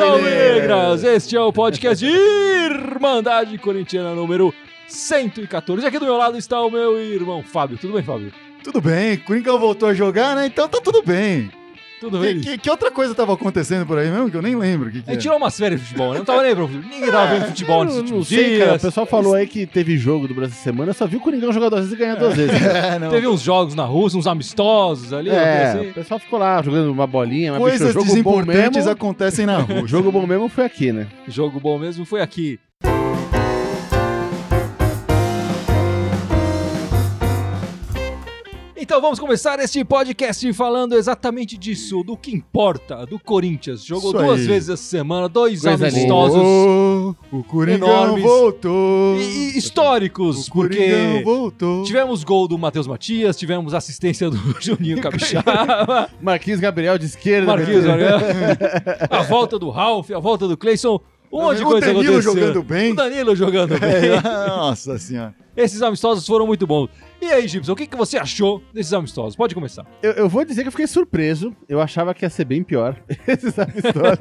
Alvinegras! Este é o podcast de Irmandade Corintiana número 114. E aqui do meu lado está o meu irmão Fábio. Tudo bem, Fábio? Tudo bem, Coringão voltou a jogar, né? Então tá tudo bem. Tudo Que, bem? que- que outra coisa tava acontecendo por aí mesmo que eu nem lembro? Que que gente é? tirou umas férias de futebol, né? Não tava nem pra Ninguém tava vendo futebol nesses não últimos sei, cara. O dias. pessoal falou aí que teve jogo do Brasil essa semana, só vi o Coringão jogar duas vezes e ganhar duas vezes. É, não. Teve uns jogos na Rússia, uns amistosos ali. uma É, coisa o assim. pessoal ficou lá jogando uma bolinha, mas Coisas bicho, jogo bom desimportantes mesmo. acontecem na rua. O jogo bom mesmo foi aqui, né? Jogo bom mesmo foi aqui. Então vamos começar este podcast falando exatamente disso, do que importa, do Corinthians. Jogou Isso duas aí. vezes essa semana, dois Coisa amistosos Oh, o Coringão enormes. voltou. e, e históricos, o porque voltou. tivemos gol do Matheus Matias, tivemos assistência do Juninho Capixaba, Marquinhos Gabriel de esquerda. Marquinhos, olha, a volta do Ralf, a volta do Cleison, um monte de O coisa Danilo aconteceu. jogando bem. O Danilo jogando bem. É, nossa senhora. Esses amistosos foram muito bons. E aí, Gibson, o que, que você achou desses amistosos? Pode começar. Eu, eu vou dizer que eu fiquei surpreso. Eu achava que ia ser bem pior. Esses amistosos.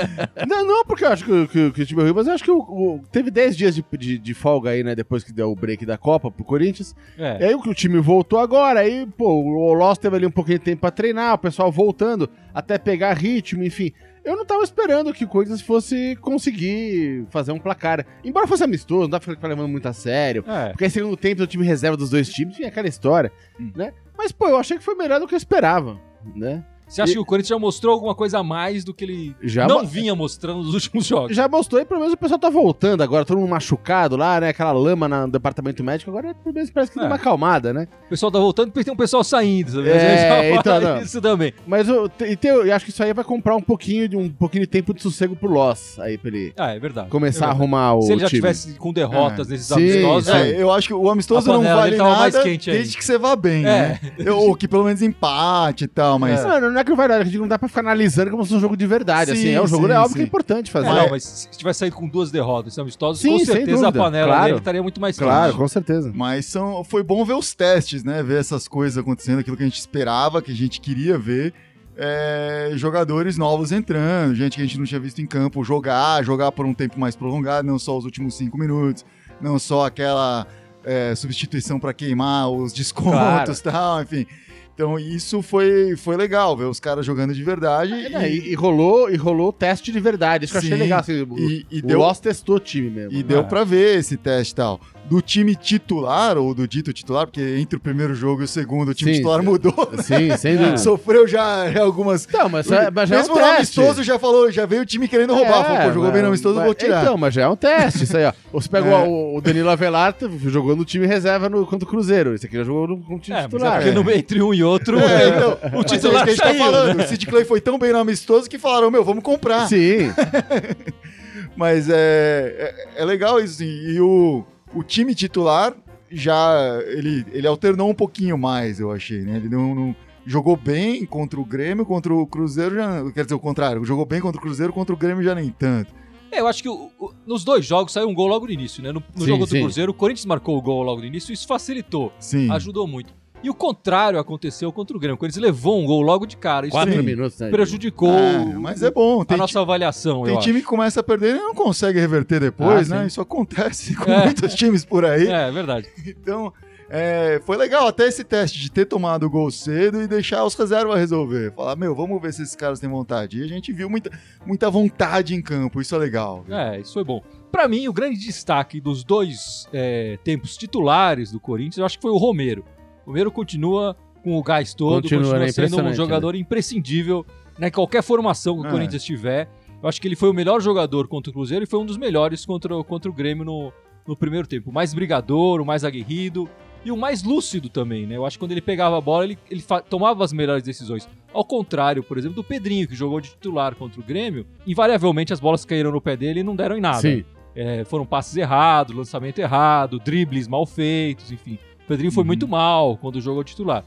não, não porque eu acho que, que- que o time é ruim, mas eu acho que o- o- teve 10 dias de, de- de folga aí, né? Depois que deu o break da Copa pro Corinthians. E É. aí o que o time voltou agora, aí, pô, o Loss teve ali um pouquinho de tempo pra treinar, o pessoal voltando, até pegar ritmo, enfim. Eu não tava esperando que o Corinthians fosse conseguir fazer um placar. Embora fosse amistoso, não dá pra ficar levando muito a sério. É. Porque aí segundo tempo do time reserva dos dois times, tinha aquela história, Hum. né? Mas, pô, eu achei que foi melhor do que eu esperava, né? Você acha E- que o Corinthians já mostrou alguma coisa a mais do que ele Já não mo- vinha mostrando nos últimos jogos? Já mostrou e pelo menos o pessoal tá voltando agora, todo mundo machucado lá, né? Aquela lama na- no departamento médico, agora pelo menos parece que É. deu uma acalmada, né? O pessoal tá voltando porque tem um pessoal saindo, sabe? É, A então, não. isso também. Mas eu, e tem- eu acho que isso aí vai comprar um pouquinho de um pouquinho de tempo de sossego pro Loss aí pra ele Ah, é verdade. começar É a verdade. arrumar o Se ele já time. tivesse com derrotas É. nesses Sim, amistosos, sim. é. É, eu acho que o amistoso A não vale mais nada quente desde que você vá bem, né? Ou que pelo menos empate e tal, mas... Mano, não é que vai dar, é que não dá pra ficar analisando como se fosse um jogo de verdade, Sim, assim. É um jogo, sim, é óbvio sim. que é importante fazer. não, mas se tivesse saído com duas derrotas esses amistosos, Sim, com sem certeza a dúvida. panela Claro. dele estaria muito mais Claro, quente. com certeza. Mas são, foi bom ver os testes, né? Ver essas coisas acontecendo, aquilo que a gente esperava, que a gente queria ver. É, jogadores novos entrando, gente que a gente não tinha visto em campo jogar, jogar por um tempo mais prolongado, não só os últimos cinco minutos, não só aquela é, substituição para queimar os descontos e tal, enfim. Então isso foi, foi legal, ver os caras jogando de verdade. É, né, e, e rolou, e rolou teste de verdade. Isso que eu achei legal. Assim, o, e, e o deu, Loss testou o time mesmo. E deu É. pra ver esse teste e tal. Do time titular, ou do dito titular, porque entre o primeiro jogo e o segundo, o time Sim, titular mudou. Sim, sem dúvida. Sofreu já algumas. Então, mas, é- mas já é um Mesmo no teste. amistoso já falou, já veio o time querendo roubar. falou, pô, jogou bem no amistoso, mas- vou tirar. Então, mas já é um teste isso aí, ó. Você pegou É. o, o Danilo Avelar, t- jogou no time reserva no, contra o Cruzeiro. Esse aqui já jogou no, no time É, mas é titular. porque no- entre um e outro, É, então, o mas é isso titular que a gente tá saiu, falando. né? O Sid Clay foi tão bem no amistoso que falaram, meu, vamos comprar. Sim. Mas é, é, é legal isso, sim. E o, o time titular já. Ele, ele alternou um pouquinho mais, eu achei, né? Ele não, não- jogou bem contra o Grêmio, contra o Cruzeiro já. Quer dizer, o contrário, jogou bem contra o Cruzeiro, contra o Grêmio já nem tanto. É, eu acho que o- o- nos dois jogos saiu um gol logo no início, né? No, no Sim, jogo do. Cruzeiro, o Corinthians marcou o gol logo no início, isso facilitou, Sim. ajudou muito. E o contrário aconteceu contra o Grêmio. O Corinthians levou um gol logo de cara. Isso Quatro minutos, né? prejudicou É, mas é bom. a nossa avaliação, tem time acho. que começa a perder e não consegue reverter depois, Ah, né? sim. Isso acontece com É. muitos times por aí. É, é verdade. Então, é, foi legal até esse teste de ter tomado o gol cedo e deixar os reservas resolver. Falar, meu, vamos ver se esses caras têm vontade. E a gente viu muita, muita vontade em campo, isso é legal. É, isso foi bom. Pra mim, o grande destaque dos dois é, tempos titulares do Corinthians, eu acho que foi o Romero. O Romero continua com o gás todo, Continua, continua, né? sendo um Impressionante, jogador imprescindível né, em qualquer formação que o É. Corinthians tiver. Eu acho que ele foi o melhor jogador contra o Cruzeiro e foi um dos melhores contra, o- contra o Grêmio no, no primeiro tempo. O mais brigador, o mais aguerrido e o mais lúcido também, né? Eu acho que quando ele pegava a bola, ele, ele tomava as melhores decisões. Ao contrário, por exemplo, do Pedrinho, que jogou de titular contra o Grêmio, invariavelmente as bolas caíram no pé dele e não deram em nada. Sim. É, foram passes errados, lançamento errado, dribles mal feitos, enfim. O Pedrinho foi Uhum. muito mal quando jogou titular.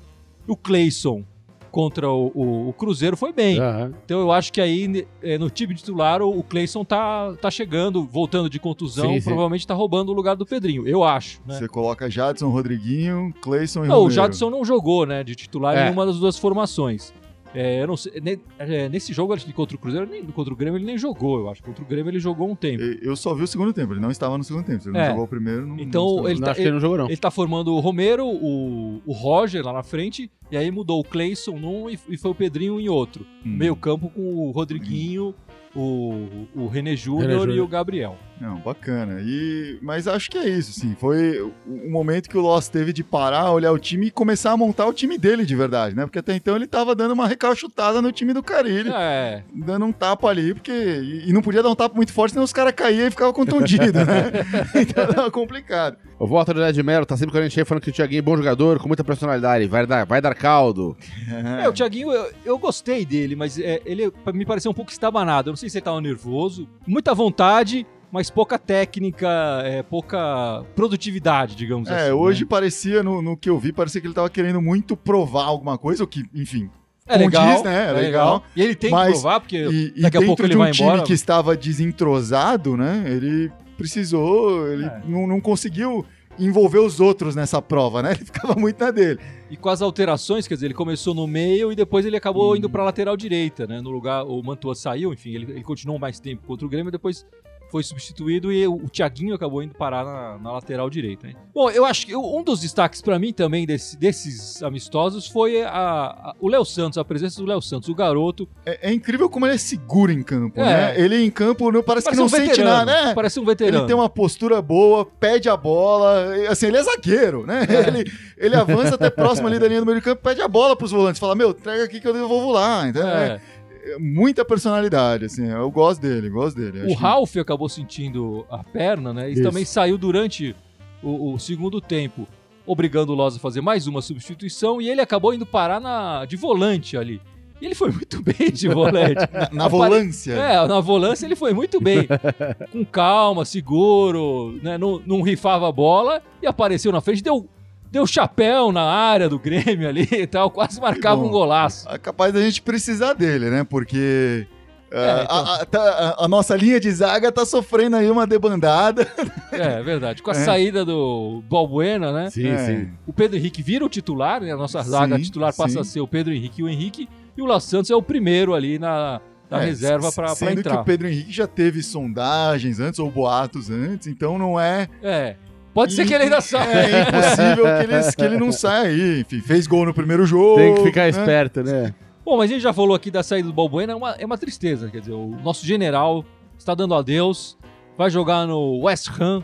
O Cleison contra o, o- o Cruzeiro foi bem. Aham. Então eu acho que aí é, no time titular o, o Cleison tá, tá chegando, voltando de contusão, Sim, sim. provavelmente tá roubando o lugar do Pedrinho, eu acho. Né? Você coloca Jadson, Rodriguinho, Cleison e Não, o Romero. Jadson não jogou, né, de titular em É. nenhuma das duas formações. É, eu não sei, ne- é, nesse jogo acho que contra o Cruzeiro, nem, contra o Grêmio ele nem jogou, eu acho. Contra o Grêmio ele jogou um tempo. Eu só vi o segundo tempo, ele não estava no segundo tempo. Se ele não É. jogou o primeiro, não. Então, não estava. ele não, tá- que ele não jogou, não. Ele tá formando o Romero, o, o Roger lá na frente, e aí mudou o Cleison num e, e foi o Pedrinho em outro. Hum. Meio campo com o Rodriguinho, o, o René Júnior e o Gabriel. Não, bacana. E, mas acho que é isso, sim. Foi o momento que o Lost teve de parar, olhar o time e começar a montar o time dele de verdade, né? Porque até então ele tava dando uma recalchutada no time do Carilho. É, Dando um tapa ali, porque. E, e não podia dar um tapa muito forte, senão os caras caíam e ficavam contundidos, né? então tava complicado. O Walter André de Mello tá sempre com a gente aí falando que o Thiaguinho é bom jogador, com muita personalidade, vai dar, vai dar caldo. É, o Thiaguinho, eu, eu gostei dele, mas é, ele me pareceu um pouco estabanado. Eu não sei se ele tava nervoso. Muita vontade, mas pouca técnica, é, pouca produtividade, digamos assim. É, hoje né? parecia, no, no que eu vi, parecia que ele tava querendo muito provar alguma coisa, o que, enfim. é legal, condiz, né? É legal. E ele tem Mas- que provar, porque E, e daqui a dentro pouco ele de um vai time embora. que estava desentrosado, né? Ele precisou, ele É. não, não conseguiu envolver os outros nessa prova, né? Ele ficava muito na dele. E com as alterações, quer dizer, ele começou no meio e depois ele acabou indo pra lateral direita, né? No lugar, o Mantua saiu, enfim, ele, ele continuou mais tempo contra o Grêmio e depois foi substituído e o, Thiaguinho acabou indo parar na, na lateral direita. Hein? Bom, eu acho que um dos destaques pra mim também desse- desses amistosos foi a- a- o Léo Santos, a presença do Léo Santos, o garoto. É, é incrível como ele é seguro em campo, É. né? Ele em campo não, parece, que não um sente veterano, nada, né? Parece um veterano. Ele tem uma postura boa, pede a bola, assim, ele é zagueiro, né? É. Ele, ele avança até próximo ali da linha do meio de campo, pede a bola pros volantes, fala, meu, entrega aqui que eu devolvo lá, então, é. É. muita personalidade, assim, eu gosto dele, gosto dele. O Acho que- acabou sentindo a perna, né? E Isso. também saiu durante o, o segundo tempo, obrigando o Loz a fazer mais uma substituição e ele acabou indo parar na, de volante ali. E ele foi muito bem de volante. Na Apare- volância. É, na volância ele foi muito bem. Com calma, seguro, né? Não, não rifava a bola e apareceu na frente, deu, deu chapéu na área do Grêmio ali e tal, quase marcava bom. um golaço. É capaz da gente precisar dele, né? Porque ah, É, então- a, a- tá- a- a nossa linha de zaga tá sofrendo aí uma debandada. É, é verdade. Com a É. saída do Balbuena, né? Sim, É. sim. O Pedro Henrique vira o titular, né? A nossa zaga Sim, titular passa sim. a ser o Pedro Henrique e o Henrique. E o Léo Santos é o primeiro ali na, na É, reserva pra, pra Sendo que entrar. o Pedro Henrique já teve sondagens antes, ou boatos antes, então não é. É. Pode ser que ele ainda saia. É impossível que ele, que ele não saia aí. Enfim, fez gol no primeiro jogo. Tem que ficar né? esperto, né? Bom, mas a gente já falou aqui da saída do Balbuena, é uma, é uma tristeza. Quer dizer, o nosso general está dando adeus, vai jogar no West Ham,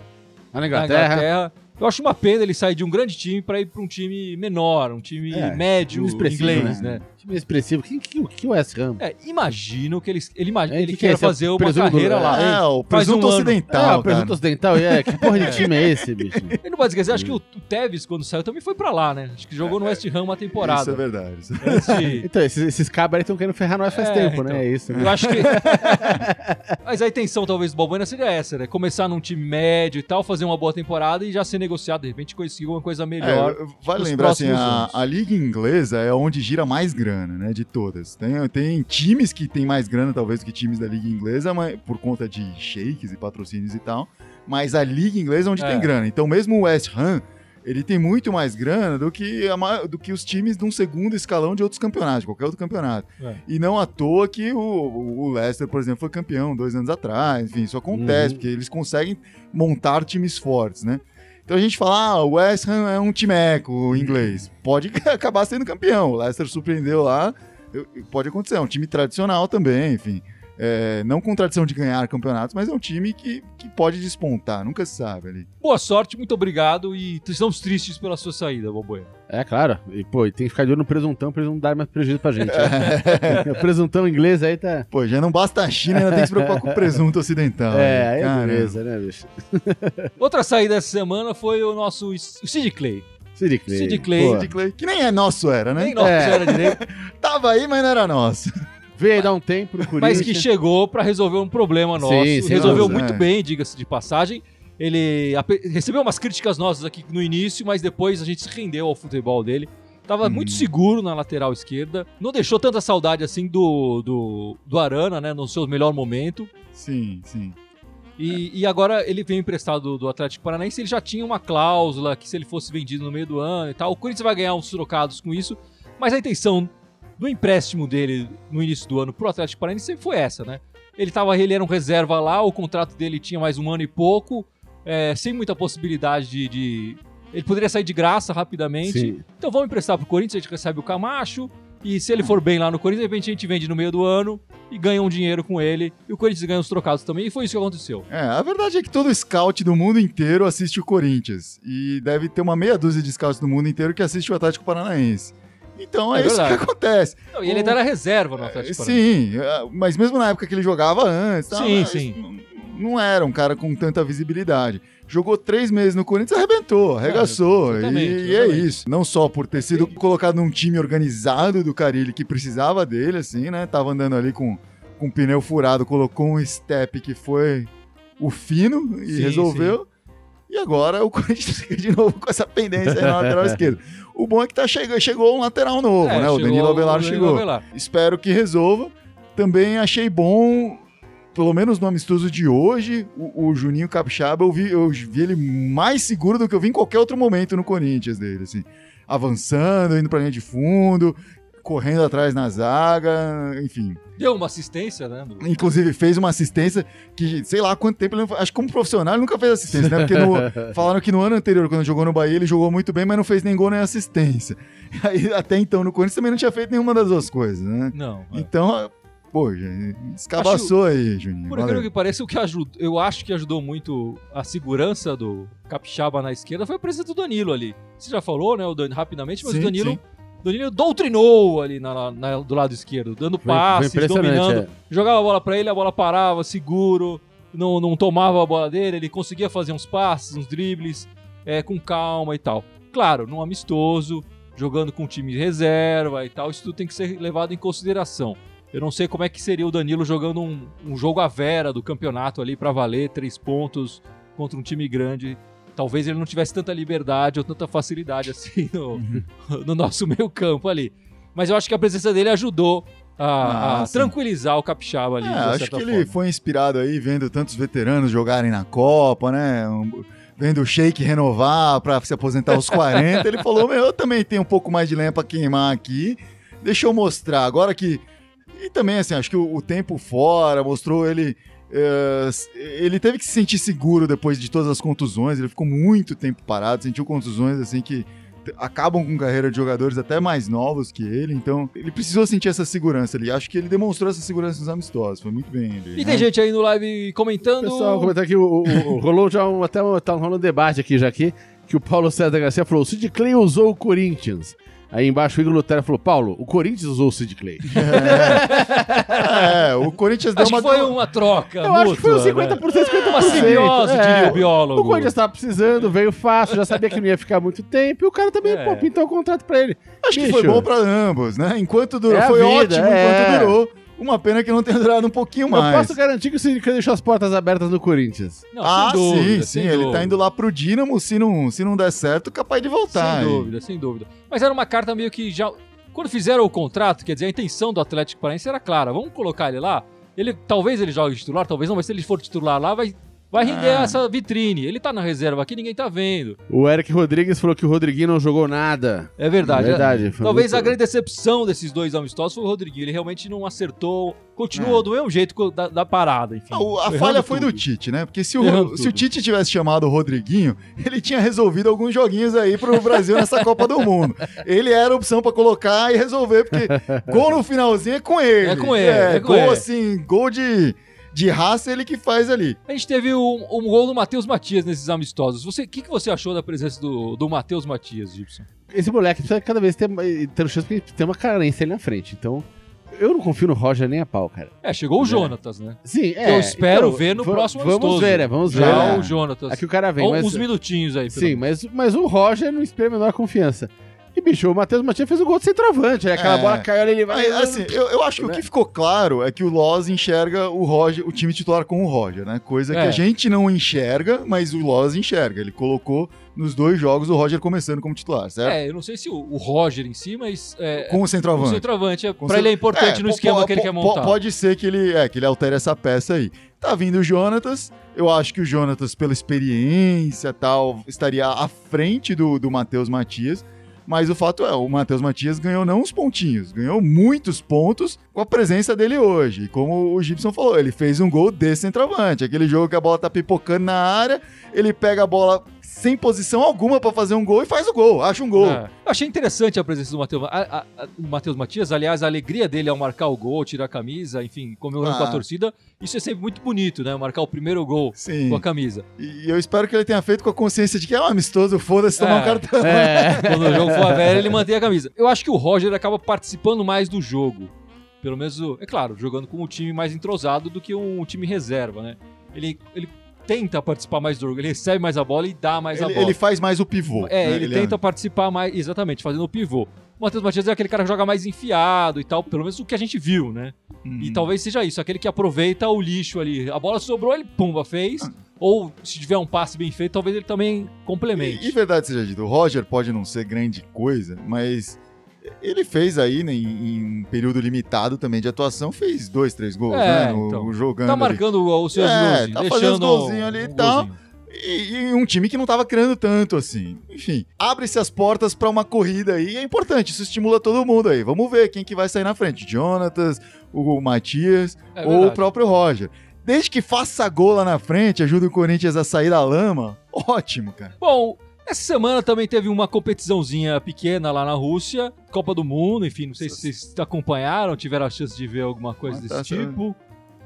Na na Inglaterra. Inglaterra. Eu acho uma pena ele sair de um grande time para ir para um time menor, um time É, médio inglês, né? né? Expressivo. Que, que, que West Ham? É, imagino que ele, ele, imag- É, ele que que é? É o fazer uma carreira lá. É, o presunto um ano. ocidental. ah, o presunto ocidental. É, que porra de time é esse, bicho? Ele não pode esquecer, acho que o, o Tevez, quando saiu, também foi pra lá, né? Acho que jogou no West Ham uma Isso é temporada. verdade. isso é- Antes de- Então, esses, esses cabras aí estão querendo ferrar nós faz É, tempo, então. né? É isso. né? Eu acho que. Mas a intenção, talvez, do Balbuena seria essa, né? Começar num time médio e tal, fazer uma boa temporada e já ser negociado, de repente conseguir alguma coisa melhor. É, vale lembrar assim, a, a liga inglesa é onde gira mais grana, né, de todas. Tem, tem times que tem mais grana talvez do que times da liga inglesa, mas por conta de shakes e patrocínios e tal. Mas a liga inglesa é onde É. tem grana. Então mesmo o West Ham ele tem muito mais grana do que, a do que os times de um segundo escalão de outros campeonatos, de qualquer outro campeonato. É. E não à toa que o, o Leicester, por exemplo, foi campeão dois anos atrás. Enfim, isso acontece, Uhum. porque eles conseguem montar times fortes, né? Então a gente fala, ah, o West Ham é um timeco inglês. Pode acabar sendo campeão. O Leicester surpreendeu lá. Pode acontecer, é um time tradicional também, enfim. É, não com tradição de ganhar campeonatos, mas é um time que, que pode despontar, nunca se sabe ali. Boa sorte, muito obrigado e estamos tristes pela sua saída, Balbuena. É, claro. E, pô, e tem que ficar de olho no presuntão pra ele não dar mais prejuízo pra gente. né? o presuntão inglês aí tá. Pô, já não basta a China, ainda tem que se preocupar com o presunto ocidental. é, né? aí é beleza, né, bicho? Outra saída essa semana foi o nosso o Sid Clay. Sid Clay. Sid Clay. Clay, que nem é nosso era, né? Nem nosso É. era direito, Tava aí, mas não era nosso. Veio dar um tempo no Corinthians. mas que chegou pra resolver um problema nosso. Sim, sem Resolveu muito É. bem, diga-se de passagem. Ele recebeu umas críticas nossas aqui no início, mas depois a gente se rendeu ao futebol dele. Tava Hum. muito seguro na lateral esquerda. Não deixou tanta saudade assim do, do, do Arana, né? No seu melhor momento. Sim, sim. E, e agora ele veio emprestado do, do Atlético Paranaense. Ele já tinha uma cláusula que se ele fosse vendido no meio do ano e tal. O Corinthians vai ganhar uns trocados com isso. Mas a intenção do empréstimo dele no início do ano pro Atlético Paranaense sempre foi essa, né? Ele, tava, ele era um reserva lá, o contrato dele tinha mais um ano e pouco, é, sem muita possibilidade de, de- Ele poderia sair de graça rapidamente. Sim. Então vamos emprestar pro Corinthians, a gente recebe o Camacho. E se ele for bem lá no Corinthians, de repente a gente vende no meio do ano e ganha um dinheiro com ele. E o Corinthians ganha os trocados também. E foi isso que aconteceu. É, a verdade é que todo scout do mundo inteiro assiste o Corinthians. E deve ter uma meia dúzia de scouts do mundo inteiro que assiste o Atlético Paranaense. Então é, É isso verdade. que acontece. Não, e ele O- era reserva no Atlético Paranaense. Sim, é, mas mesmo na época que ele jogava antes, tal, Sim, sim. Não, não era um cara com tanta visibilidade. Jogou três meses no Corinthians, arrebentou, arregaçou. É, exatamente, e, e é exatamente. isso. Não só por ter sido colocado num time organizado do Carilli que precisava dele, assim, né? Tava andando ali com, com pneu furado, colocou um step que foi o fino e Sim, resolveu. E agora o Corinthians fica de novo com essa pendência aí na lateral esquerda. O bom é que tá chegando, chegou um lateral novo, É, né? O Danilo Avelar chegou. Avelar. Espero que resolva. Também achei bom, pelo menos no amistoso de hoje, o, o Juninho Capixaba, eu vi, eu vi ele mais seguro do que eu vi em qualquer outro momento no Corinthians dele, assim. Avançando, indo pra linha de fundo, correndo atrás na zaga, enfim. Deu uma assistência, né? do- Inclusive fez uma assistência que, sei lá quanto tempo ele não, acho que como profissional ele nunca fez assistência, né? Porque no- falaram que no ano anterior, quando jogou no Bahia, ele jogou muito bem, mas não fez nem gol nem assistência. Aí, até então no Corinthians também não tinha feito nenhuma das duas coisas, né? Não. é. Então, pô, gente, escabaçou aí, Juninho. Por aquilo que parece, o que ajudou, eu acho que ajudou muito a segurança do Capixaba na esquerda foi a presença do Danilo ali. Você já falou, né, o Dan- rapidamente, mas Sim, o Danilo, sim. Danilo doutrinou ali na- na- do lado esquerdo, dando Foi- passes, dominando, é. jogava a bola pra ele, a bola parava, seguro, não, não tomava a bola dele, ele conseguia fazer uns passes, uns dribles, é, com calma e tal. Claro, num amistoso, jogando com time de reserva e tal, isso tudo tem que ser levado em consideração. Eu não sei como é que seria o Danilo jogando um, um jogo à vera do campeonato ali pra valer três pontos contra um time grande. Talvez ele não tivesse tanta liberdade ou tanta facilidade assim no, no nosso meio campo ali. Mas eu acho que a presença dele ajudou a, Ah, a tranquilizar o Capixaba ali. É, acho que ele forma. foi inspirado aí vendo tantos veteranos jogarem na Copa, né? Um- vendo o Sheik renovar pra se aposentar aos 40. ele falou: Meu, eu também tenho um pouco mais de lenha pra queimar aqui. Deixa eu mostrar. Agora que. E também, assim, acho que o, o tempo fora mostrou ele. S- ele teve que se sentir seguro depois de todas as contusões. Ele ficou muito tempo parado, sentiu contusões assim que acabam com carreira de jogadores até mais novos que ele. Então, ele precisou sentir essa segurança ali. Acho que ele demonstrou essa segurança nos amistosos. Foi muito bem ali. E né? tem gente aí no live comentando. Pessoal, comentar aqui, o- o- rolou já um, até um, tá rolando um debate aqui já aqui, que o Paulo César Garcia falou, o Sid Clay usou o Corinthians. Aí embaixo o Igor Lutero falou, Paulo, o Corinthians usou o Sid Clay. É, o Corinthians deu Acho uma. que foi uma troca. Eu acho que foi uns mútua, 50%, né? 50%. Uma simbiose, É. diria o biólogo. O Corinthians tava precisando, veio fácil, já sabia que não ia ficar muito tempo, e o cara também, É. pô, pintou o contrato pra ele. Acho que Bicho, foi bom pra ambos, né? Enquanto durou, É a foi vida, ótimo é. enquanto durou. Uma pena que não tenha durado um pouquinho Eu mais. posso garantir que o Clay deixou as portas abertas no Corinthians. Não, ah, sem dúvida, sim, sem sim. Ele dúvida. tá indo lá pro Dínamo, se não, se não der certo, capaz de voltar. Sem aí. dúvida, sem dúvida. Mas era uma carta meio que já. Quando fizeram o contrato, quer dizer, a intenção do Atlético Paranaense era clara. Vamos colocar ele lá. Ele, talvez ele jogue titular, talvez não, mas se ele for titular lá, vai, vai render Ah. essa vitrine. Ele tá na reserva aqui, ninguém tá vendo. O Eric Rodrigues falou que o Rodriguinho não jogou nada. É verdade. Verdade, foi Talvez muito- a grande decepção desses dois amistosos foi o Rodriguinho. Ele realmente não acertou. Continuou do mesmo jeito da, da parada, enfim. Ah, o- a falha foi do tudo. Tite, né? Porque se Errando o, se o. Tite tivesse chamado o Rodriguinho, ele tinha resolvido alguns joguinhos aí pro Brasil nessa Copa do Mundo. Ele era a opção pra colocar e resolver, porque gol no finalzinho é com ele. É com ele, é com gol ele. assim, gol de, de raça ele que faz ali. A gente teve um, um gol do Matheus Matias nesses amistosos. Você- O que, que você achou da presença do, do Matheus Matias, Gibson? Esse moleque precisa cada vez ter, ter chance porque tem uma carência ali na frente. Então, eu não confio no Roger nem a pau, cara. É, chegou o É. Jonatas, né? Sim, é. Eu espero então, ver no próximo Vamos amistoso. ver, né? Vamos ver. Já né? o Jonatas. Aqui o cara vem, Uns mas... minutinhos aí. Sim, menos. mas, mas o Roger não inspira a menor confiança. E, bicho, o Matheus Matias fez o gol de centroavante, né? Aquela É. bola caiu ali, ele vai... Mas, assim, eu, eu acho que o Né? que ficou claro é que o Loz enxerga o Roger, o time titular com o Roger, né? Coisa que É. a gente não enxerga, mas o Loz enxerga. Ele colocou nos dois jogos o Roger começando como titular, certo? É, eu não sei se o, o Roger em si, mas. É, Com o o centroavante. centroavante, é, Com pra ele é importante É, no esquema que ele quer montar. Pode ser que ele, é, que ele altere essa peça aí. Tá vindo o Jonatas. Eu acho que o Jonatas, pela experiência e tal, estaria à frente do, do Matheus Matias. Mas o fato é, o Matheus Matias ganhou não uns pontinhos, ganhou muitos pontos com a presença dele hoje. E como o Gibson falou, ele fez um gol desse centroavante. Aquele jogo que a bola tá pipocando na área, ele pega a bola sem posição alguma pra fazer um gol e faz o gol, acha um gol. É. Eu achei interessante a presença do Matheus a- a- a- do Matheus Matias. Aliás, a alegria dele ao marcar o gol, tirar a camisa, enfim, comemorando com Ah. a torcida. Isso é sempre muito bonito, né? Marcar o primeiro gol Sim. com a camisa. E eu espero que ele tenha feito com a consciência de que é um amistoso, foda-se tomar É. um cartão. É. Quando o jogo for a velha, ele mantém a camisa. Eu acho que o Roger acaba participando mais do jogo. Pelo menos, é claro, jogando com um time mais entrosado do que um time reserva, né? Ele, ele tenta participar mais do jogo, ele recebe mais a bola e dá mais a Ele, bola. ele faz mais o pivô. É, né? ele, tenta participar mais, exatamente, fazendo o pivô. O Matheus Matias é aquele cara que joga mais enfiado e tal, pelo menos o que a gente viu, né? Uhum. E talvez seja isso, aquele que aproveita o lixo ali. A bola sobrou, ele pumba, fez. Ah. Ou se tiver um passe bem feito, talvez ele também complemente. E, e verdade seja dito, o Roger pode não ser grande coisa, mas ele fez aí, né, em, um período limitado também de atuação, fez dois, três gols, É, né? No, então. jogando Tá ali. marcando os seus É, golzinhos, tá fazendo os golzinhos ali e um tal. golzinho. E, e um time que não tava criando tanto assim. Enfim, abre-se as portas pra uma corrida aí, é importante, isso estimula todo mundo aí. Vamos ver quem que vai sair na frente, Jonatas, o Matias É ou o próprio Roger. Desde que faça gol lá na frente, ajuda o Corinthians a sair da lama, ótimo, cara. Bom, essa semana também teve uma competiçãozinha pequena lá na Rússia, Copa do Mundo, enfim, não sei se vocês acompanharam, tiveram a chance de ver alguma coisa Ah, desse tá, tipo.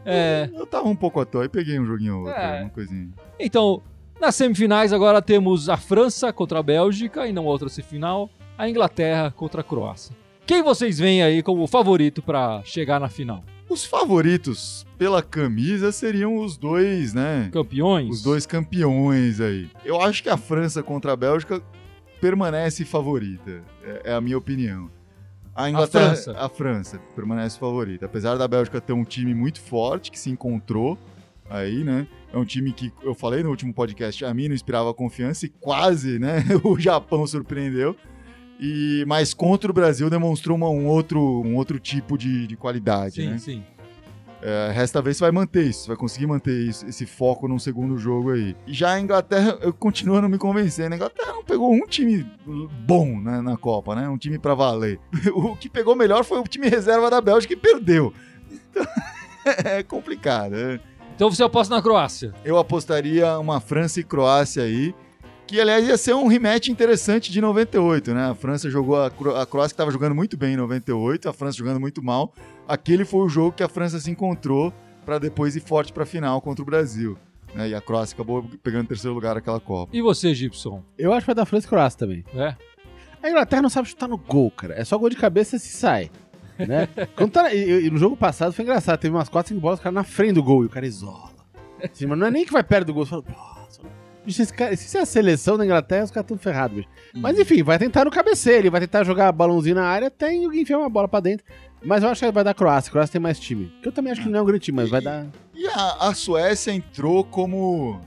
É, Eu tava um pouco à toa e peguei um joguinho ou outro, É. uma coisinha. então, nas semifinais agora temos a França contra a Bélgica e não outra semifinal, a Inglaterra contra a Croácia. Quem vocês veem aí como favorito pra chegar na final? Os favoritos pela camisa seriam os dois, né? Campeões? Os dois campeões aí. Eu acho que a França contra a Bélgica permanece favorita. É, é a minha opinião. A Inglaterra, França? a França permanece favorita. Apesar da Bélgica ter um time muito forte que se encontrou aí, né? É um time que eu falei no último podcast, a mim não inspirava confiança e quase, né? O Japão surpreendeu. E mas contra o Brasil demonstrou uma- um outro um outro tipo de, de qualidade, Sim, né? sim. É, resta ver se vai manter isso, vai conseguir manter isso- esse foco num segundo jogo aí. Já a Inglaterra, eu continuo não me convencendo. A Inglaterra não pegou um time bom né, na Copa, né? Um time pra valer. O que pegou melhor foi o time reserva da Bélgica e perdeu. Então, é complicado. né? Então você aposta na Croácia. Eu apostaria uma França e Croácia aí. Que, aliás, ia ser um rematch interessante de 98, né? A França jogou, a, Cro- a Croácia que estava jogando muito bem em 98, a França jogando muito mal. Aquele foi o jogo que a França se encontrou para depois ir forte para a final contra o Brasil. né? E a Croácia acabou pegando terceiro lugar naquela Copa. E você, Gibson? Eu acho que vai dar França e Croácia também. É? A Inglaterra não sabe chutar no gol, cara. É só gol de cabeça se sai. Né? Quando tá e, e no jogo passado foi engraçado. Teve umas 4, 5 bolas, o cara na frente do gol e o cara isola. Assim, mas não é nem que vai perto do gol. Você fala, "Nossa, bicho, esse cara, se isso é a seleção da Inglaterra, os caras estão ferrados, bicho. Mas enfim, vai tentar no cabeceiro, ele vai tentar jogar balãozinho na área até enfiar uma bola pra dentro. Mas eu acho que vai dar Croácia. Croácia tem mais time. Que eu também acho que não é um grande time, mas vai dar. E a, a Suécia entrou como.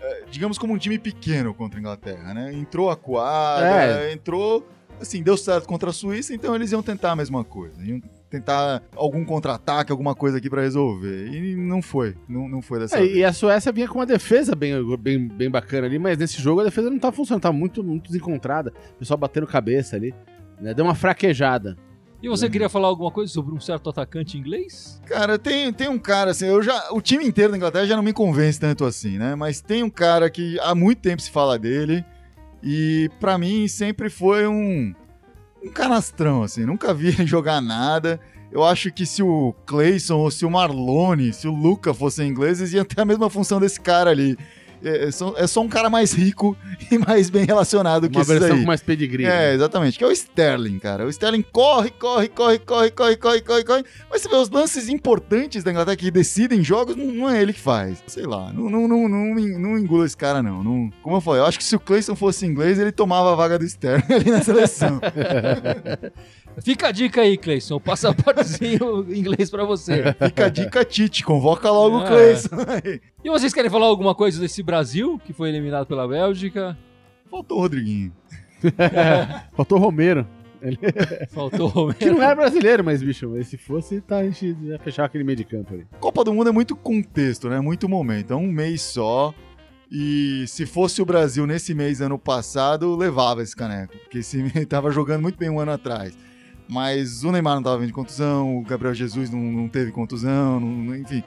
eh, Digamos como um time pequeno contra a Inglaterra, né? Entrou acuada, É. entrou. Assim, deu certo contra a Suíça, então eles iam tentar a mesma coisa. Iam tentar algum contra-ataque, alguma coisa aqui pra resolver. E não foi. Não, não foi dessa É, vez. e a Suécia vinha com uma defesa bem, bem, bem bacana ali, mas nesse jogo a defesa não tá funcionando, tá muito, muito desencontrada. O pessoal batendo cabeça ali. Né? Deu uma fraquejada. E você queria falar alguma coisa sobre um certo atacante inglês? Cara, tem, tem um cara assim, eu já. O time inteiro da Inglaterra já não me convence tanto assim, né? Mas tem um cara que há muito tempo se fala dele. E pra mim sempre foi um. Um canastrão, assim. Nunca vi ele jogar nada. Eu acho que se o Clayson ou se o Marlone, se o Luca fossem ingleses, iam ter a mesma função desse cara ali. É, é só, é só um cara mais rico e mais bem relacionado que Uma versão aí. com mais pedigree. É, né? exatamente. Que é o Sterling, cara. O Sterling corre, corre, corre, corre, corre, corre, corre, corre. Mas você vê os lances importantes da Inglaterra que decidem jogos, não, não é ele que faz. Sei lá, não, não, não, não, não engula esse cara, não. não. Como eu falei, eu acho que se o Clayson fosse inglês, ele tomava a vaga do Sterling ali na seleção. Fica a dica aí, Cleison. O passaportezinho inglês pra você. Fica a dica, Tite. Convoca logo o É. Clayson. E vocês querem falar alguma coisa desse Brasil, que foi eliminado pela Bélgica? Faltou o Rodriguinho. Faltou o Romero. Faltou o Romero. Que não é brasileiro, mas, bicho, mas se fosse, tá, a gente ia fechar aquele meio de campo ali. Copa do Mundo é muito contexto, né? Muito momento. É um mês só. E se fosse o Brasil nesse mês ano passado, levava esse caneco, porque esse tava jogando muito bem um ano atrás. Mas o Neymar não tava vindo de contusão, o Gabriel Jesus não, não teve contusão, não- enfim.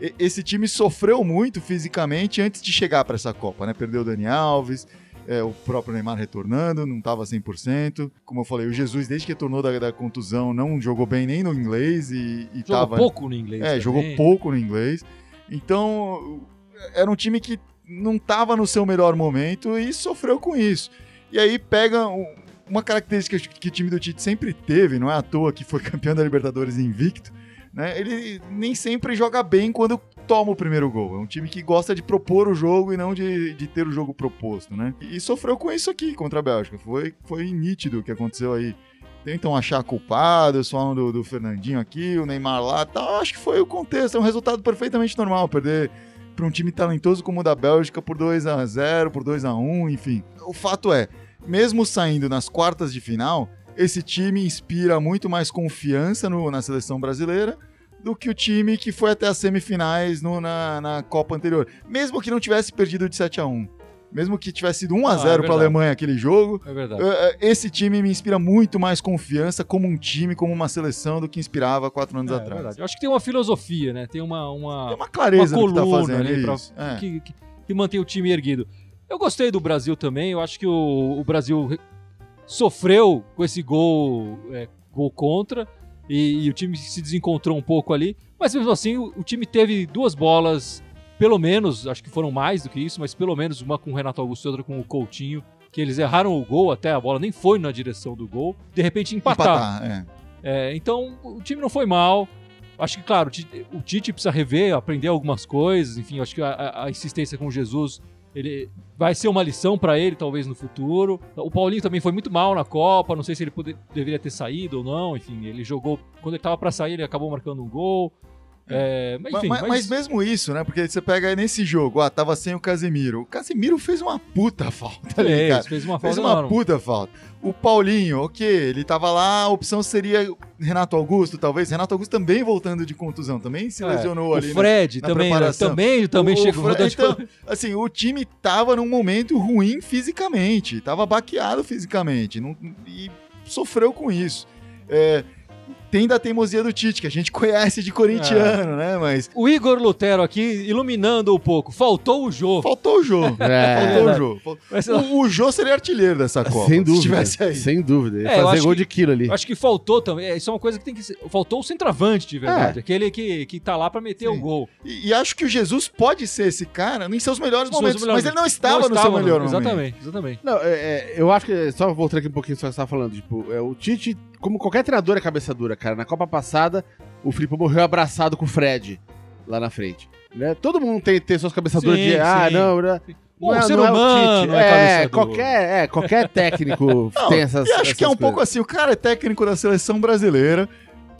E- Esse time sofreu muito fisicamente antes de chegar para essa Copa, né? Perdeu o Dani Alves, é, o próprio Neymar retornando, não estava 100%. Como eu falei, o Jesus, desde que retornou da, da contusão, não jogou bem nem no inglês e, e Jogou tava... pouco no inglês. É, também. jogou pouco no inglês. Então, era um time que não estava no seu melhor momento e sofreu com isso. E aí pega um- uma característica que o time do Tite sempre teve, não é à toa que foi campeão da Libertadores invicto, né? Ele nem sempre joga bem quando toma o primeiro gol. É um time que gosta de propor o jogo e não de, de ter o jogo proposto, né? E sofreu com isso aqui contra a Bélgica. Foi, foi nítido o que aconteceu aí. Tentam achar culpados, falam do, do Fernandinho aqui, o Neymar lá tal. Acho que foi o contexto, é um resultado perfeitamente normal. Perder para um time talentoso como o da Bélgica por 2 a 0 por 2 a 1 enfim. O fato é, mesmo saindo nas quartas de final, esse time inspira muito mais confiança no- na seleção brasileira do que o time que foi até as semifinais no- na, na Copa anterior. Mesmo que não tivesse perdido de 7 a 1 mesmo que tivesse sido 1 a Ah, é 0 para a. Alemanha aquele jogo, É eh, eh, esse time me inspira muito mais confiança como um time, como uma seleção do que inspirava quatro anos É, é atrás. verdade. Eu acho que tem uma filosofia, né? Tem uma, uma, Tem uma clareza uma que tá coluna fazendo ali pra-. É. que, que, que mantém o time erguido. Eu gostei do Brasil também. Eu acho que o, o Brasil re- sofreu com esse gol, é, gol contra e, e o time se desencontrou um pouco ali. Mas mesmo assim, o, o time teve duas bolas, pelo menos, acho que foram mais do que isso, mas pelo menos uma com o Renato Augusto e outra com o Coutinho, que eles erraram o gol até a bola nem foi na direção do gol. De repente empataram. Empatar, é. É, então, o time não foi mal. Acho que, claro, o Tite- precisa rever, aprender algumas coisas. Enfim, acho que a, a- a insistência com o Jesus ele vai ser uma lição pra ele, talvez, no futuro. O Paulinho também foi muito mal na Copa. Não sei se ele poder- deveria ter saído ou não. Enfim, ele jogou. Quando ele tava pra sair, ele acabou marcando um gol. É, mas, Ma- enfim, ma- mas, mas- mesmo isso, né? Porque você pega nesse jogo, ah, tava sem o Casemiro. O Casemiro fez uma puta falta ali, fez, cara. fez uma Fez falta uma enorme. puta falta. O Paulinho, ok, ele tava lá, a opção seria Renato Augusto, talvez. Renato Augusto também voltando de contusão, também se É, lesionou o ali. né? Fred na também, né, preparação. também, também O chegou Fre- rodando de então, assim, o time tava num momento ruim fisicamente, tava baqueado fisicamente não- e sofreu com isso. É, tem da teimosia do Tite, que a gente conhece de É. corintiano, né? Mas O Igor Lutero aqui, iluminando um pouco. Faltou o jogo. faltou o jogo. É. Faltou o Mas- O, o Jô seria artilheiro dessa Copa. Sem Se dúvida. tivesse aí. Sem dúvida. Ia É, fazer gol que- de quilo ali. Acho que faltou também. é, Isso é uma coisa que tem que ser. Faltou o centroavante de verdade. Aquele que, que tá lá pra meter Sim. o gol. E, e acho que o Jesus pode ser esse cara em seus melhores Nos momentos. melhores- Mas ele não estava no seu estava, melhor não. momento. Exatamente, exatamente. Não, é, é, eu acho que, só voltando aqui um pouquinho só que você tava falando, tipo, é, o Tite, como qualquer treinador é cabeça dura, cara. Na Copa passada, o Felipe morreu abraçado com o Fred lá na frente. Né? Todo mundo tem, tem suas cabeçaduras Sim, de, ah, sim. não, né? Bom, não é, ser não é o humano Tite. é É, qualquer, é, qualquer técnico Não, tem essas e acho que é essas um pouco coisas. assim, o cara é técnico da seleção brasileira,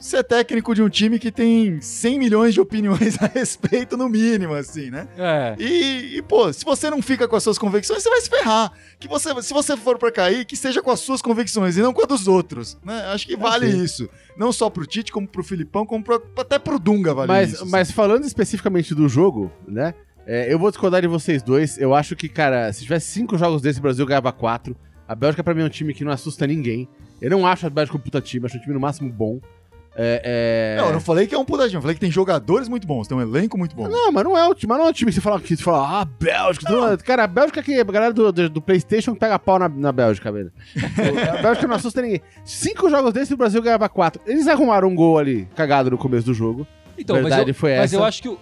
você é técnico de um time que tem 100 milhões de opiniões a respeito, no mínimo, assim, né? É. E, e, pô, se você não fica com as suas convicções, você vai se ferrar. Que você, se você for pra cair, que seja com as suas convicções e não com a dos outros, né? Acho que vale sim. isso. Não só pro Tite, como pro Filipão, como pro- até pro Dunga vale mas, isso. mas falando especificamente do jogo, né? é, eu vou discordar de vocês dois. Eu acho que, cara, se tivesse cinco jogos desse, o Brasil ganhava quatro. A Bélgica, pra mim, é um time que não assusta ninguém. Eu não acho a Bélgica um puta time, acho um time no máximo bom. É, é... Não, eu não falei que é um puta time, eu falei que tem jogadores muito bons, tem um elenco muito bom. Não, mas não é um time, mas não é um time que você fala que você fala, ah, Bélgica. tudo- Cara, a Bélgica é que a galera do, do, do PlayStation pega pau na, na Bélgica, velho. a Bélgica não assusta ninguém. Cinco jogos desses o Brasil ganhava quatro. Eles arrumaram um gol ali, cagado no começo do jogo. Então, mas, Verdade eu, foi mas essa. eu acho que o,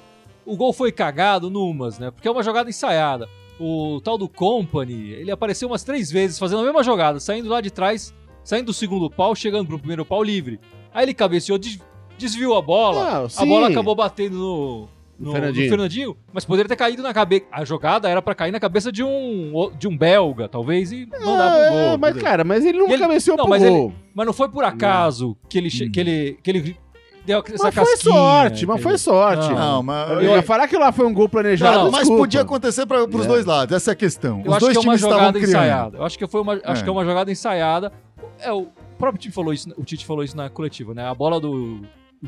o gol foi cagado numas, né? Porque é uma jogada ensaiada. O tal do Company, ele apareceu umas três vezes fazendo a mesma jogada, saindo lá de trás, saindo do segundo pau, chegando pro primeiro pau livre. Aí ele cabeceou, des- desviou a bola, Não, a bola acabou batendo no, no, Fernandinho. no Fernandinho, mas poderia ter caído na cabeça. A jogada era pra cair na cabeça de um, de um belga, talvez, e mandar pro É, gol. mas, entendeu? cara, mas ele não E ele- cabeceou não, pro mas gol. Mas não foi por acaso que ele, Hum. que ele, que ele deu essa Mas foi sorte, mas foi sorte. Não. Não, mas. Eu ia falar que lá foi um gol planejado, Não, não, mas desculpa. podia acontecer para os É. dois lados, essa é a questão. Eu Os acho dois que é uma times estavam jogada criando. ensaiada. Eu acho que foi uma, acho É. que é uma jogada ensaiada. É, o próprio time falou isso, o Tite falou isso na coletiva, né? A bola do,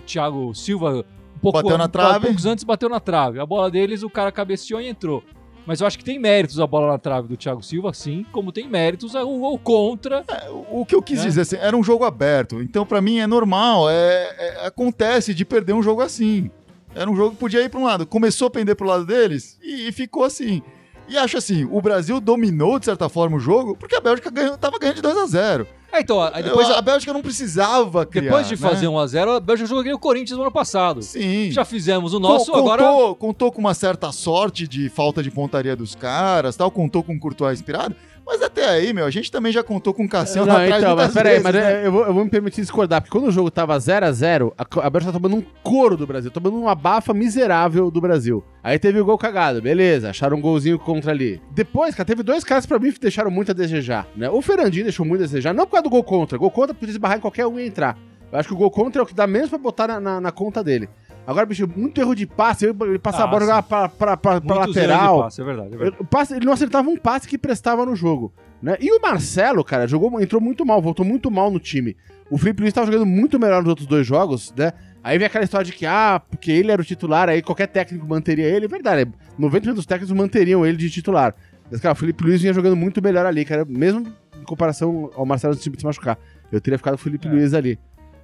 Thiago Silva um pouco Bateu na um- trave. poucos antes bateu na trave. A bola deles, o cara cabeceou e entrou. Mas eu acho que tem méritos a bola na trave do Thiago Silva, sim, como tem méritos o gol contra. O que eu quis É. dizer assim, era um jogo aberto. Então, pra mim, é normal. É, é- acontece de perder um jogo assim. Era um jogo que podia ir pra um lado. Começou a pender pro lado deles e, e ficou assim. E acho assim, o Brasil dominou, de certa forma, o jogo, porque a Bélgica ganhou, tava ganhando de 2 a 0 É, então, aí depois, a, a Bélgica não precisava criar, depois de né? fazer 1x0, a Bélgica jogou o Corinthians no ano passado. Sim. Já fizemos o nosso, Co- contou, agora. contou com uma certa sorte de falta de pontaria dos caras, tal, contou com o Courtois inspirado, mas até aí, meu, a gente também já contou com o Cassiano Não, atrás então, mas peraí, mas né? é, eu, vou, eu vou me permitir discordar, porque quando o jogo tava 0x0, a, a Bélgica tá tomando um couro do Brasil, tomando uma bafa miserável do Brasil. Aí teve o gol cagado, beleza, acharam um golzinho contra ali. Depois, cara, teve dois caras pra mim que deixaram muito a desejar, né? O Fernandinho deixou muito a desejar, não por causa do gol contra, gol contra podia esbarrar em qualquer um e entrar. Eu acho que o gol contra é o que dá menos pra botar na, na- na conta dele. Agora, bicho, muito erro de passe, ele passar Ah, a bola sim. jogar pra, pra, pra, pra lateral. passe, é verdade, é verdade. Passe- ele não acertava um passe que prestava no jogo. Né? E o Marcelo, cara, jogou, entrou muito mal, voltou muito mal no time. O Felipe Luiz estava jogando muito melhor nos outros dois jogos, né? Aí vem aquela história de que, ah, porque ele era o titular, aí qualquer técnico manteria ele. É verdade, 90% dos técnicos manteriam ele de titular. Mas, cara, o Felipe Luiz vinha jogando muito melhor ali, cara, mesmo em comparação ao Marcelo antes de se machucar. Eu teria ficado o Felipe É. Luiz ali.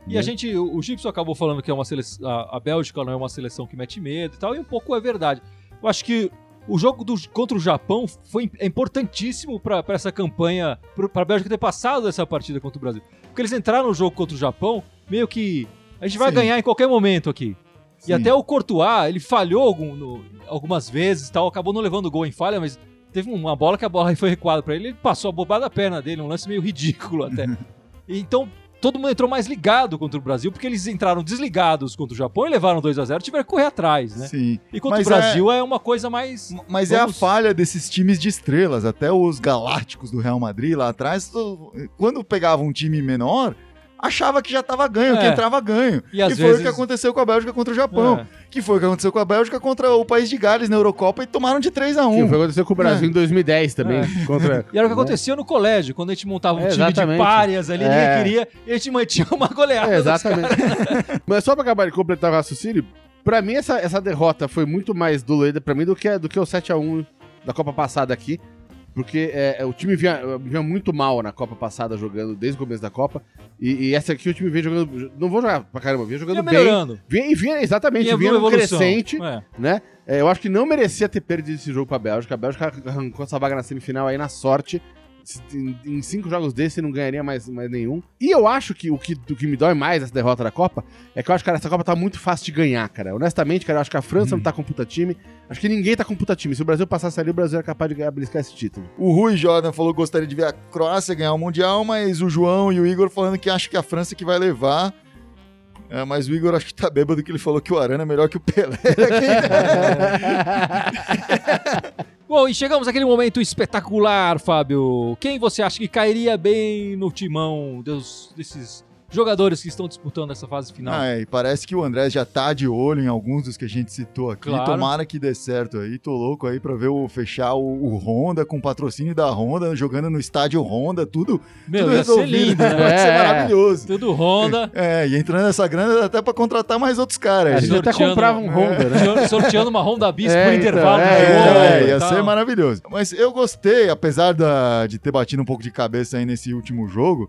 E a gente, o, o Gibson acabou falando que é uma seleção, a, a Bélgica não é uma seleção que mete medo e tal, e um pouco é verdade. Eu acho que o jogo do- contra o Japão foi é importantíssimo para essa campanha, para a Bélgica ter passado dessa partida contra o Brasil. Porque eles entraram no jogo contra o Japão, meio que a gente vai Sim. ganhar em qualquer momento aqui. Sim. E até o Courtois, ele falhou algum- no- algumas vezes, e tal, acabou não levando gol em falha, mas teve uma bola que a bola foi recuada para ele, ele passou a bobada da perna dele, um lance meio ridículo até. E então todo mundo entrou mais ligado contra o Brasil, porque eles entraram desligados contra o Japão e levaram 2 a 0 tiveram que correr atrás, né? Sim. E contra Mas o Brasil é... uma coisa mais. Mas é a Vamos- falha desses times de estrelas, até os galácticos do Real Madrid lá atrás, quando pegava um time menor, achava que já tava ganho, que É. entrava ganho. E às foi vezes- o que aconteceu com a Bélgica contra o Japão. É. Que foi o que aconteceu com a Bélgica contra o país de Gales na Eurocopa e tomaram de 3 a Que 1 foi o que aconteceu com o Brasil É. em 2010 também. Contra, E era o que né? acontecia no colégio, quando a gente montava um É, time de párias ali, É. ninguém queria, e a gente mantinha uma goleada. É, exatamente. Mas só pra acabar de completar o raciocínio, pra mim essa, essa derrota foi muito mais dolorida pra mim do que, do que o 7x1 da Copa passada aqui. Porque é, é, o time vinha, vinha muito mal na Copa passada jogando, desde o começo da Copa. E, e essa aqui o time vinha jogando. Não vou jogar pra caramba, vinha jogando Ia bem. Vinha, e vinha, exatamente, vinha evolução. crescente, É. né? É, eu acho que não merecia ter perdido esse jogo pra Bélgica. A Bélgica arrancou essa vaga na semifinal aí na sorte. Em, cinco jogos desse não ganharia mais, mais nenhum. E eu acho que o, que o que me dói mais essa derrota da Copa é que eu acho, cara, essa Copa tá muito fácil de ganhar, cara. Honestamente, cara, eu acho que a França não tá com puta time. Acho que ninguém tá com puta time. Se o Brasil passasse ali, o Brasil era capaz de ganhar, esse título. O Rui Jordan falou que gostaria de ver a Croácia ganhar o Mundial, mas o João e o Igor falando que acha que a França que vai levar. É, mas o Igor acho que tá bêbado que ele falou que o Arana é melhor que o Pelé. Bom, e chegamos àquele momento espetacular, Fábio. Quem você acha que cairia bem no timão desses jogadores que estão disputando essa fase final? Ah, é, e parece que o André já tá de olho em alguns dos que a gente citou aqui. Claro. Tomara que dê certo aí. Tô louco aí pra ver o fechar o, o Honda com patrocínio da Honda, jogando no estádio Honda, tudo, Meu, tudo ia ser lindo, né? Vai ser É. maravilhoso. Tudo Honda, É, e entrando nessa grana dá até pra contratar mais outros caras. A gente até comprava um Honda, né? sor- sorteando uma Honda Bis É, por então, intervalo é, de é, É, ia tal. ser maravilhoso. Mas eu gostei, apesar da- de ter batido um pouco de cabeça aí nesse último jogo,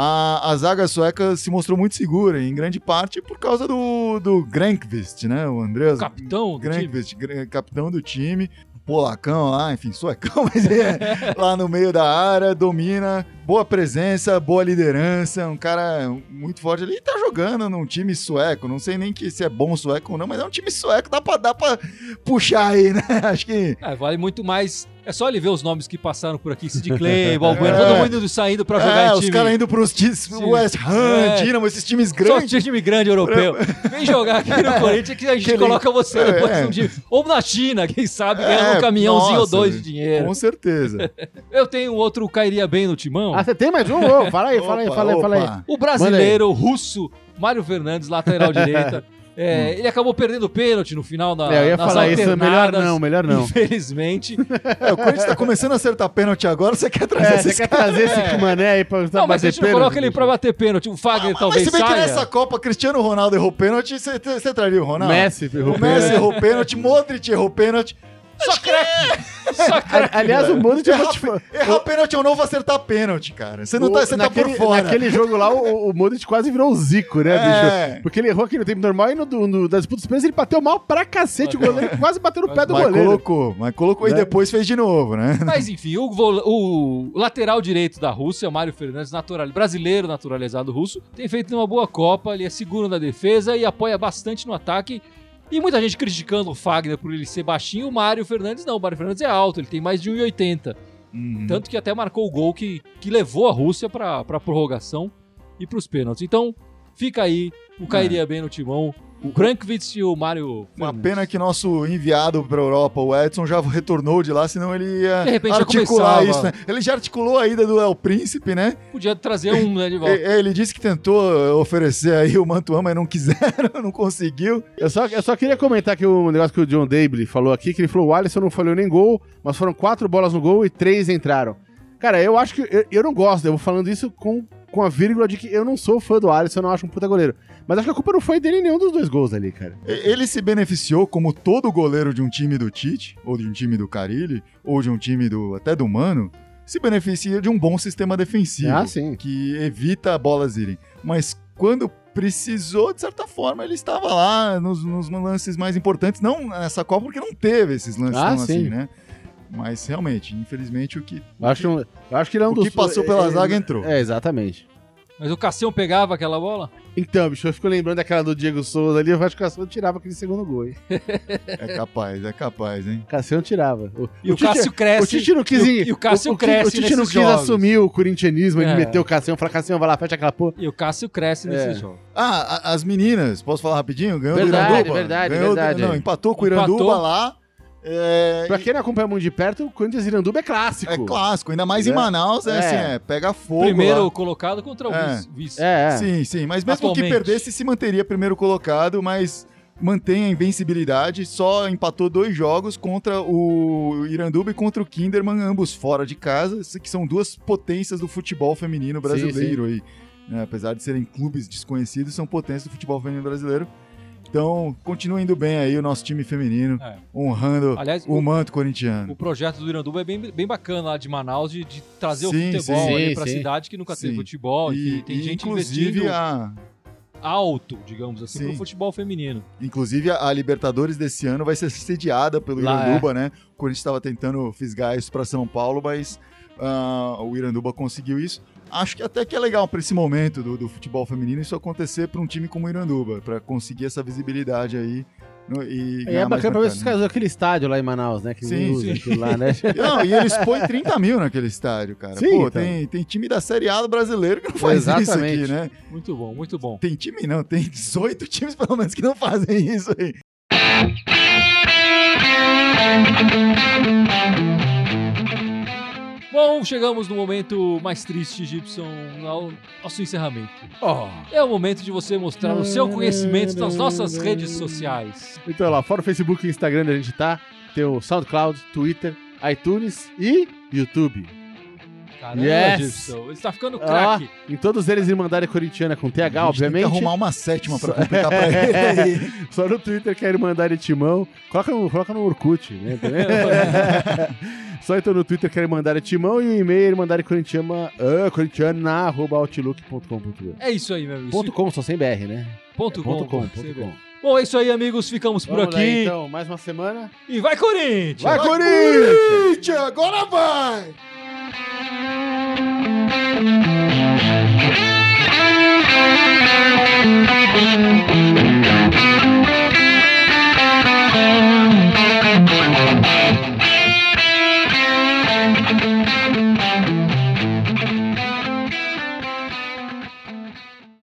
a, a zaga sueca se mostrou muito segura, em grande parte por causa do, do Grankvist, né? O Andreas Capitão do time. Grankvist, gra- capitão do time. Polacão lá, enfim, suecão, mas é lá no meio da área, domina, boa presença, boa liderança, um cara muito forte ali. E tá jogando num time sueco, não sei nem que se é bom sueco ou não, mas é um time sueco, dá pra, dá pra puxar aí, né? Acho que É, vale muito mais. É só ele ver os nomes que passaram por aqui: Sid Clay, Balbuena, todo mundo indo saindo pra jogar é, em os time. caras indo pros times. West Ham, É. Dinamo, esses times Só grandes. time grande europeu. Vem jogar aqui no Corinthians que a gente Aquele- coloca você É, depois é. num time. Ou na China, quem sabe, ganhando É, um caminhãozinho nossa, ou dois de dinheiro. Com certeza. Eu tenho outro cairia bem no timão. Ah, você tem mais um? Ô, fala aí, fala aí, fala aí, fala aí. opa. O brasileiro russo, Mário Fernandes, lateral direita. É, ele acabou perdendo o pênalti no final da, É, eu ia nas falar isso, melhor alternadas, não, melhor não. Infelizmente. É, o Corinthians tá começando a acertar pênalti agora, você quer trazer É, esses você quer trazer esse mané aí pra Não, mas a bater gente não pênalti, coloca ele pra bater pênalti. O Fagner Mas talvez se bem que saia. nessa Copa Cristiano Ronaldo errou pênalti, você, você traria o Ronaldo? Messi, errou O Messi pênalti. errou pênalti, Modric errou pênalti. Só craque! Só craque! Aliás, o eu vou Errar, fa- errar pênalti é o novo acertar pênalti, cara. Você não o- tá, você tá naquele, por fora. Naquele jogo lá, o, o Modric quase virou o Zico, né, É. bicho? Porque ele errou aqui no tempo normal e no, no, no- da disputa dos pênaltis ele bateu mal pra cacete. O goleiro quase bateu no pé do Mas goleiro. colocou, mas colocou e Né? depois fez de novo, né? Mas enfim, o, o lateral direito da Rússia, Mário Fernandes, natural, brasileiro naturalizado russo, tem feito uma boa Copa, ele é seguro na defesa e apoia bastante no ataque. E muita gente criticando o Fagner por ele ser baixinho, o Mário Fernandes não, o Mário Fernandes é alto, ele tem mais de 1,80. Uhum. Tanto que até marcou o gol que, que levou a Rússia pra, pra prorrogação e pros pênaltis. Então, fica aí, o cairia bem no timão. O Brankovic e o Mário Uma Fernandes. pena que nosso enviado pra Europa, o Edson, já retornou de lá, senão ele ia De repente já articular isso, né? Ele já articulou a ida do El Príncipe, né? Podia trazer um, né, de volta. E- Ele disse que tentou oferecer aí o Mantuan, mas não quiseram, não conseguiu. Eu só, eu só queria comentar que o negócio que o John Dable falou aqui, que ele falou o Alisson não falhou nem gol, mas foram quatro bolas no gol e três entraram. Cara, eu acho que... Eu, eu não gosto, eu vou falando isso com, com a vírgula de que eu não sou fã do Alisson, eu não acho um puta goleiro. Mas acho que a culpa não foi dele em nenhum dos dois gols ali, cara. Ele se beneficiou, como todo goleiro de um time do Tite, ou de um time do Carilli, ou de um time do até do Mano, se beneficia de um bom sistema defensivo. Ah, sim. que evita bolas irem. Mas quando precisou, de certa forma, ele estava lá nos, nos lances mais importantes. Não nessa Copa, porque não teve esses lances Ah, assim, né? Mas realmente, infelizmente, o que, Eu acho, que- eu acho que ele é um o dos... que passou pela é, zaga entrou. É, exatamente. Mas o Cassião pegava aquela bola? Então, bicho, eu fico lembrando daquela do Diego Souza ali, eu acho que o Cassiano tirava aquele segundo gol, hein? É capaz, é capaz, hein? O Cassiano tirava. O, E o, Tite- Cássio cresce. O Tite não quis... E o, e o Cássio o, o, cresce O Tite não quis jogos. assumir o corintianismo, ele É. meteu o Cassiano, falou, Cassiano, vai lá, fecha aquela porra. E o Cássio cresce nesses É. jogos. Ah, a- as meninas, posso falar rapidinho? Ganhou Verdade, do Iranduba. verdade, Ganhou do- verdade. não, empatou com o Empatou. Iranduba lá. É, Pra quem não acompanha muito de perto, o Corinthians e Iranduba é clássico. é clássico, ainda mais É. em Manaus, é, É. assim, é, pega fogo Primeiro lá. colocado contra o É. vice-. É, é. Sim, sim, mas mesmo que Atualmente. perdesse, se manteria primeiro colocado, mas mantém a invencibilidade, só empatou dois jogos contra o Iranduba e contra o Kinderman, ambos fora de casa, que são duas potências do futebol feminino brasileiro aí. né? Apesar de serem clubes desconhecidos, são potências do futebol feminino brasileiro. Então, continua indo bem aí o nosso time feminino, É. honrando Aliás, o o, manto corintiano. o projeto do Iranduba é bem, bem bacana lá de Manaus, de, de trazer o Sim, futebol sim. ali Sim, pra sim. cidade que nunca teve futebol. E, E, tem e gente inclusive investindo a, alto, digamos assim, Sim. pro futebol feminino. Inclusive, a, a Libertadores desse ano vai ser sediada pelo Lá, Iranduba, né? O Corinthians estava tentando fisgar isso para São Paulo, mas ah, o Iranduba conseguiu isso. Acho que até que é legal para esse momento do, do futebol feminino isso acontecer para um time como o Iranduba, para conseguir essa visibilidade aí no- e E é bacana pra ver se os caras usam aquele estádio lá em Manaus, né? Que Sim, usa sim. aquilo lá, né? Não, e eles põem 30 mil naquele estádio, cara. Sim, Pô, então. tem, tem time da Série A do brasileiro que não faz isso Exatamente. aqui, né? Muito bom, muito bom. Tem time não, tem 18 times pelo menos que não fazem isso aí. Bom, chegamos no momento mais triste, Gibson, ao nosso encerramento. Ó. É o momento de você mostrar o seu conhecimento nas nossas redes sociais. Então lá, fora o Facebook e Instagram a gente tá, tem o SoundCloud, Twitter, iTunes e YouTube. Caramba, Yes. Gibson, ele está ficando craque. em todos eles Irmandade Corintiana com TH, A gente obviamente. Tem que arrumar uma sétima para complicar pra ele aí. Só no Twitter que é Irmandade Timão. Coloca no, coloca no Orkut, né? Tá? Só então no Twitter que é Irmandade Timão e o e-mail é Irmandade Corintiana, uh, corintiana, arroba outlook.com.br. É isso aí, meu amigo. Ponto com, só sem BR, né? Ponto É ponto com, com, você ponto com. Bom, é isso aí, amigos. Ficamos por Vamos lá, aqui. então, mais uma semana. E vai, Corinthians! Vai, Corinthians! Corinthians, agora vai! Thank you.